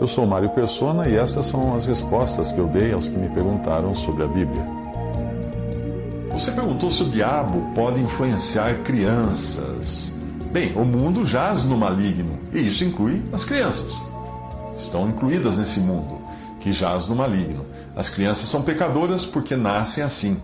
Eu sou Mário Persona e essas são as respostas que eu dei aos que me perguntaram sobre a Bíblia. Você perguntou se o diabo pode influenciar crianças. Bem, o mundo jaz no maligno e isso inclui as crianças. Estão incluídas nesse mundo que jaz no maligno. As crianças são pecadoras porque nascem assim.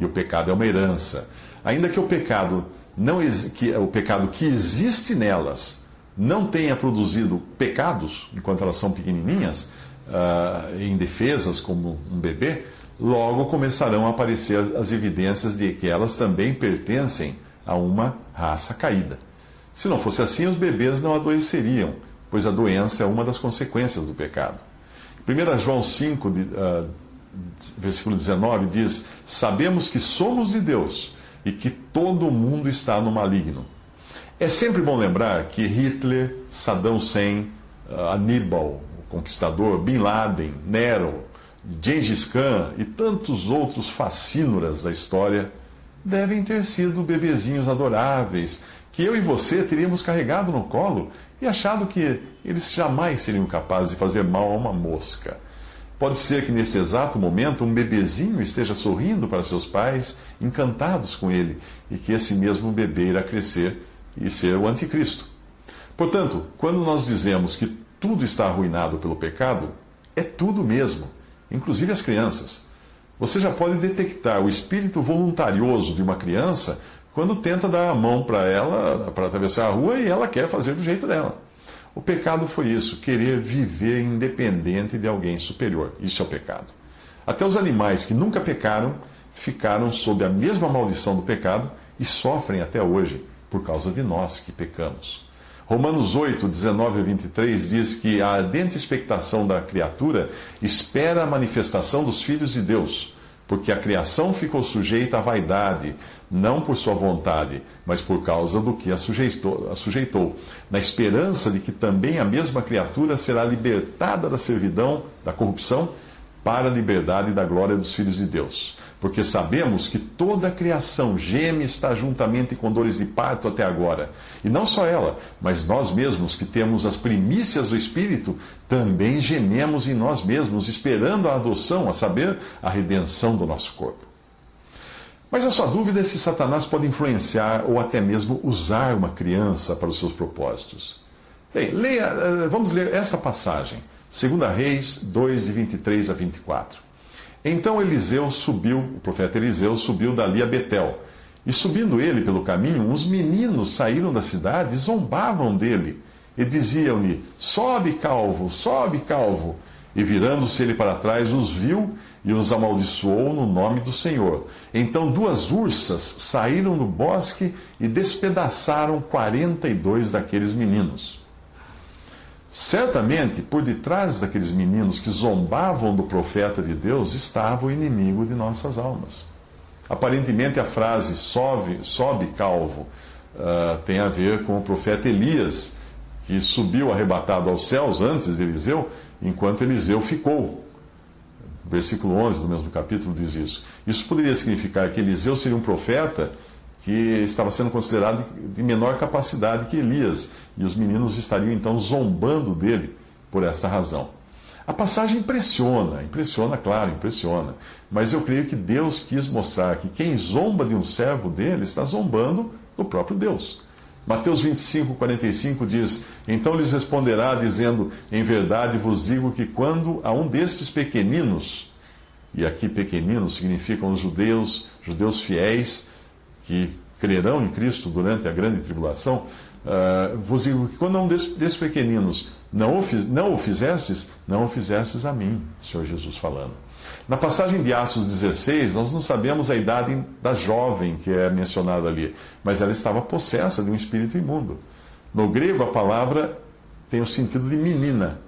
E o pecado é uma herança. Ainda que o pecado não que o pecado que existe nelas não tenha produzido pecados enquanto elas são pequenininhas, uh, indefesas como um bebê, logo começarão a aparecer as evidências de que elas também pertencem a uma raça caída. Se não fosse assim, os bebês não adoeceriam, pois a doença é uma das consequências do pecado. 1 João 5, uh, versículo 19, diz: Sabemos que somos de Deus e que todo mundo está no maligno. É sempre bom lembrar que Hitler, Saddam Hussein, uh, Aníbal, o conquistador, Bin Laden, Nero, Gengis Khan e tantos outros fascínoras da história devem ter sido bebezinhos adoráveis que eu e você teríamos carregado no colo e achado que eles jamais seriam capazes de fazer mal a uma mosca. Pode ser que nesse exato momento um bebezinho esteja sorrindo para seus pais, encantados com ele, e que esse mesmo bebê irá crescer e ser o anticristo. Portanto, quando nós dizemos que tudo está arruinado pelo pecado, é tudo mesmo, inclusive as crianças. Você já pode detectar o espírito voluntarioso de uma criança quando tenta dar a mão para ela para atravessar a rua e ela quer fazer do jeito dela. O pecado foi isso, querer viver independente de alguém superior. Isso é o pecado. Até os animais que nunca pecaram ficaram sob a mesma maldição do pecado e sofrem até hoje por causa de nós que pecamos. Romanos 8, 19 a 23 diz que a ardente expectação da criatura espera a manifestação dos filhos de Deus porque a criação ficou sujeita à vaidade, não por sua vontade, mas por causa do que a sujeitou, a sujeitou, na esperança de que também a mesma criatura será libertada da servidão, da corrupção, para a liberdade da glória dos filhos de Deus. Porque sabemos que toda a criação geme está juntamente com dores de parto até agora. E não só ela, mas nós mesmos que temos as primícias do Espírito, também gememos em nós mesmos, esperando a adoção, a saber, a redenção do nosso corpo. Mas a sua dúvida é se Satanás pode influenciar ou até mesmo usar uma criança para os seus propósitos. Bem, leia, eh, vamos ler essa passagem. 2 Reis 2, de 23 a 24. Então Eliseu subiu, o profeta Eliseu subiu dali a Betel. E subindo ele pelo caminho, uns meninos saíram da cidade e zombavam dele. E diziam-lhe: Sobe, calvo, sobe, calvo. E virando-se ele para trás, os viu e os amaldiçoou no nome do Senhor. Então duas ursas saíram do bosque e despedaçaram quarenta e dois daqueles meninos. Certamente, por detrás daqueles meninos que zombavam do profeta de Deus, estava o inimigo de nossas almas. Aparentemente, a frase sobe, sobe calvo uh, tem a ver com o profeta Elias, que subiu arrebatado aos céus antes de Eliseu, enquanto Eliseu ficou. Versículo 11 do mesmo capítulo diz isso. Isso poderia significar que Eliseu seria um profeta que estava sendo considerado de menor capacidade que Elias, e os meninos estariam então zombando dele por essa razão. A passagem impressiona, impressiona, claro, impressiona, mas eu creio que Deus quis mostrar que quem zomba de um servo dele está zombando do próprio Deus. Mateus 25, 45 diz: Então lhes responderá, dizendo: Em verdade vos digo que quando a um destes pequeninos, e aqui pequeninos significam os judeus, judeus fiéis, que crerão em Cristo durante a grande tribulação, uh, vos digo que quando um desses, pequeninos não o, fiz, não o fizestes, não o fizestes a mim, Senhor Jesus falando. Na passagem de Atos 16, nós não sabemos a idade da jovem que é mencionada ali, mas ela estava possessa de um espírito imundo. No grego, a palavra tem o sentido de menina,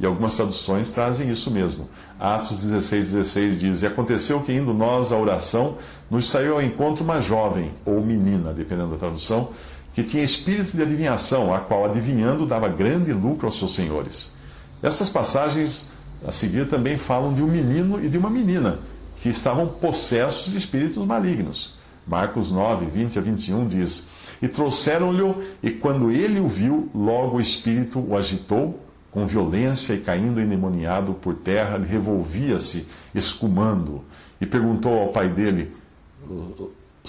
e algumas traduções trazem isso mesmo. Atos 16, 16 diz: E aconteceu que, indo nós à oração, nos saiu ao encontro uma jovem, ou menina, dependendo da tradução, que tinha espírito de adivinhação, a qual, adivinhando, dava grande lucro aos seus senhores. Essas passagens a seguir também falam de um menino e de uma menina, que estavam possessos de espíritos malignos. Marcos 9, 20 a 21 diz: E trouxeram-lhe, e quando ele o viu, logo o espírito o agitou com violência e caindo endemoniado por terra, revolvia-se, escumando, e perguntou ao pai dele: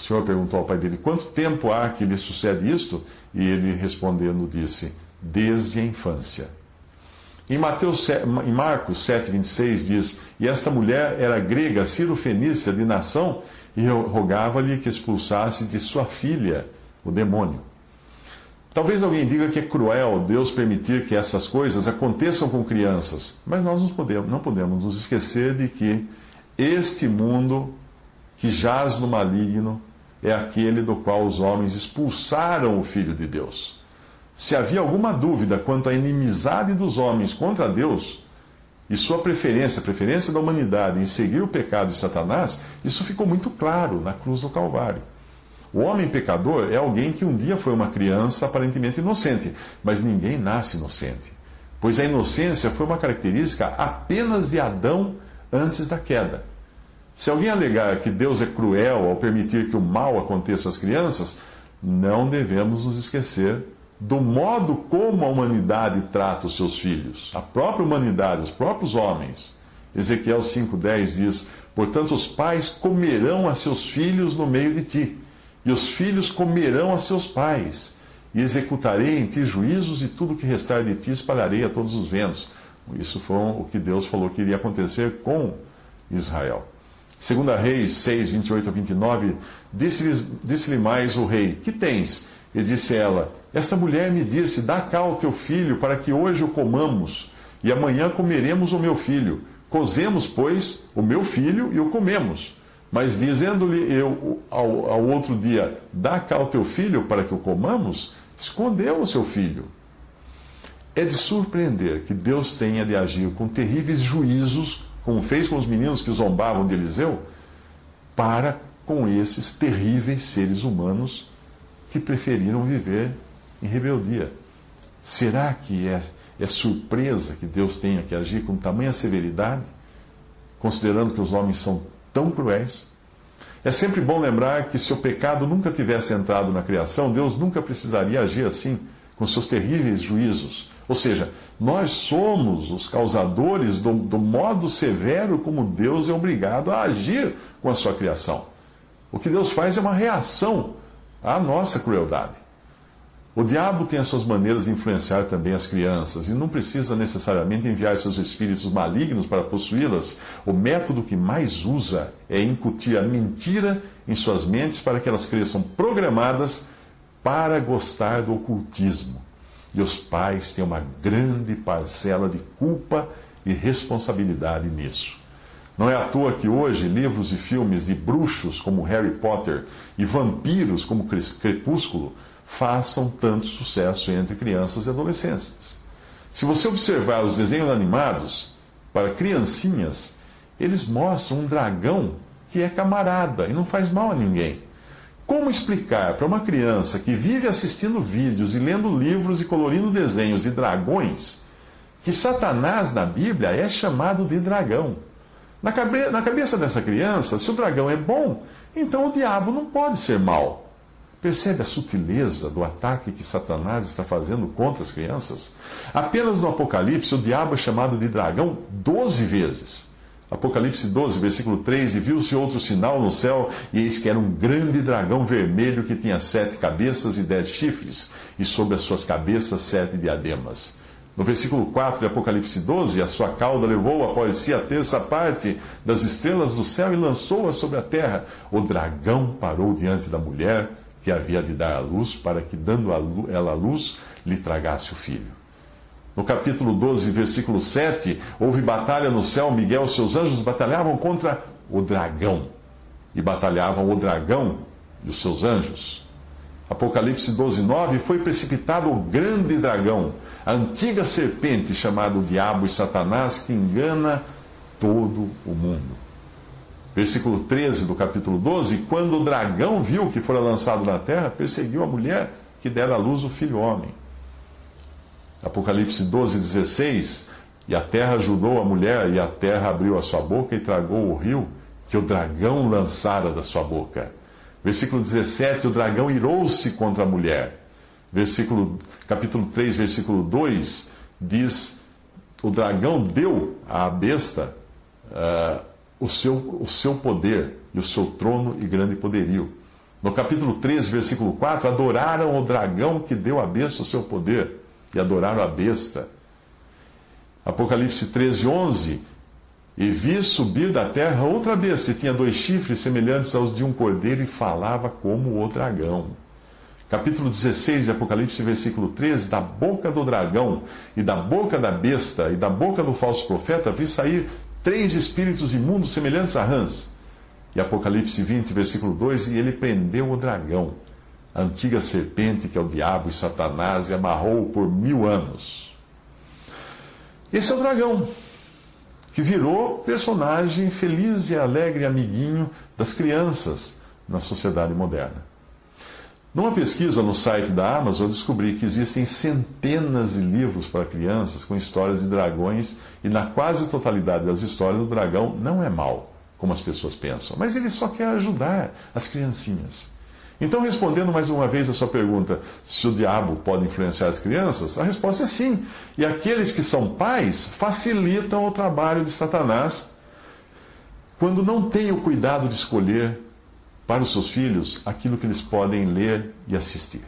o Senhor perguntou ao pai dele: Quanto tempo há que lhe sucede isto? E ele respondendo disse: Desde a infância. Em, Mateus, em Marcos 7,26 diz: E esta mulher era grega, Ciro-Fenícia, de nação, e rogava-lhe que expulsasse de sua filha o demônio. Talvez alguém diga que é cruel Deus permitir que essas coisas aconteçam com crianças, mas nós não podemos, não podemos nos esquecer de que este mundo que jaz no maligno é aquele do qual os homens expulsaram o Filho de Deus. Se havia alguma dúvida quanto à inimizade dos homens contra Deus e sua preferência, a preferência da humanidade em seguir o pecado de Satanás, isso ficou muito claro na cruz do Calvário. O homem pecador é alguém que um dia foi uma criança aparentemente inocente, mas ninguém nasce inocente, pois a inocência foi uma característica apenas de Adão antes da queda. Se alguém alegar que Deus é cruel ao permitir que o mal aconteça às crianças, não devemos nos esquecer do modo como a humanidade trata os seus filhos, a própria humanidade, os próprios homens. Ezequiel 5,10 diz: Portanto, os pais comerão a seus filhos no meio de ti, e os filhos comerão a seus pais, e executarei em ti juízos, e tudo que restar de ti espalharei a todos os ventos. Isso foi o que Deus falou que iria acontecer com Israel. Segunda Reis 6, 28 a 29, disse-lhe disse mais o rei, que tens? E disse ela, esta mulher me disse, dá cá o teu filho, para que hoje o comamos, e amanhã comeremos o meu filho. Cozemos, pois, o meu filho e o comemos. Mas dizendo-lhe eu ao, ao outro dia, dá cá o teu filho para que o comamos, escondeu o seu filho. É de surpreender que Deus tenha de agir com terríveis juízos como fez com os meninos que zombavam de Eliseu, para com esses terríveis seres humanos que preferiram viver em rebeldia. Será que é, é surpresa que Deus tenha que agir com tamanha severidade, considerando que os homens são tão cruéis? É sempre bom lembrar que se o pecado nunca tivesse entrado na criação, Deus nunca precisaria agir assim, com seus terríveis juízos ou seja, nós somos os causadores do, do modo severo como Deus é obrigado a agir com a sua criação. O que Deus faz é uma reação à nossa crueldade. O diabo tem as suas maneiras de influenciar também as crianças e não precisa necessariamente enviar seus espíritos malignos para possuí-las. O método que mais usa é incutir a mentira em suas mentes para que elas cresçam programadas para gostar do ocultismo. E os pais têm uma grande parcela de culpa e responsabilidade nisso. Não é à toa que hoje livros e filmes de bruxos como Harry Potter e vampiros como Crepúsculo façam tanto sucesso entre crianças e adolescentes. Se você observar os desenhos animados para criancinhas, eles mostram um dragão que é camarada e não faz mal a ninguém. Como explicar para uma criança que vive assistindo vídeos e lendo livros e colorindo desenhos de dragões que Satanás na Bíblia é chamado de dragão? Na, na cabeça dessa criança, se o dragão é bom, então o diabo não pode ser mal. Percebe a sutileza do ataque que Satanás está fazendo contra as crianças? Apenas no Apocalipse, o diabo é chamado de dragão doze vezes. Apocalipse 12, versículo 3: E viu-se outro sinal no céu, e eis que era um grande dragão vermelho que tinha sete cabeças e dez chifres, e sobre as suas cabeças sete diademas. No versículo 4 de Apocalipse 12, a sua cauda levou após si a terça parte das estrelas do céu e lançou-a sobre a terra. O dragão parou diante da mulher que havia de dar a luz, para que, dando ela a luz, lhe tragasse o filho. No capítulo 12, versículo 7, houve batalha no céu, Miguel e seus anjos batalhavam contra o dragão. E batalhavam o dragão e os seus anjos. Apocalipse 12, 9, foi precipitado o grande dragão, a antiga serpente chamado Diabo e Satanás, que engana todo o mundo. Versículo 13 do capítulo 12: Quando o dragão viu que fora lançado na terra, perseguiu a mulher que dera à luz o filho homem. Apocalipse 12, 16: E a terra ajudou a mulher, e a terra abriu a sua boca e tragou o rio que o dragão lançara da sua boca. Versículo 17: O dragão irou-se contra a mulher. Versículo, capítulo 3, versículo 2 diz: O dragão deu à besta uh, o, seu, o seu poder e o seu trono e grande poderio. No capítulo 3, versículo 4, adoraram o dragão que deu à besta o seu poder e adoraram a besta. Apocalipse 13, 11. E vi subir da terra outra besta, e tinha dois chifres semelhantes aos de um cordeiro, e falava como o dragão. Capítulo 16 de Apocalipse, versículo 13: Da boca do dragão, e da boca da besta, e da boca do falso profeta, vi sair três espíritos imundos semelhantes a rãs. E Apocalipse 20, versículo 2: E ele prendeu o dragão, a antiga serpente, que é o diabo e Satanás, e amarrou-o por mil anos. Esse é o dragão que virou personagem feliz e alegre amiguinho das crianças na sociedade moderna. Numa pesquisa no site da Amazon, eu descobri que existem centenas de livros para crianças com histórias de dragões, e na quase totalidade das histórias, o dragão não é mau, como as pessoas pensam, mas ele só quer ajudar as criancinhas. Então, respondendo mais uma vez a sua pergunta, se o diabo pode influenciar as crianças, a resposta é sim. E aqueles que são pais facilitam o trabalho de Satanás quando não têm o cuidado de escolher para os seus filhos aquilo que eles podem ler e assistir.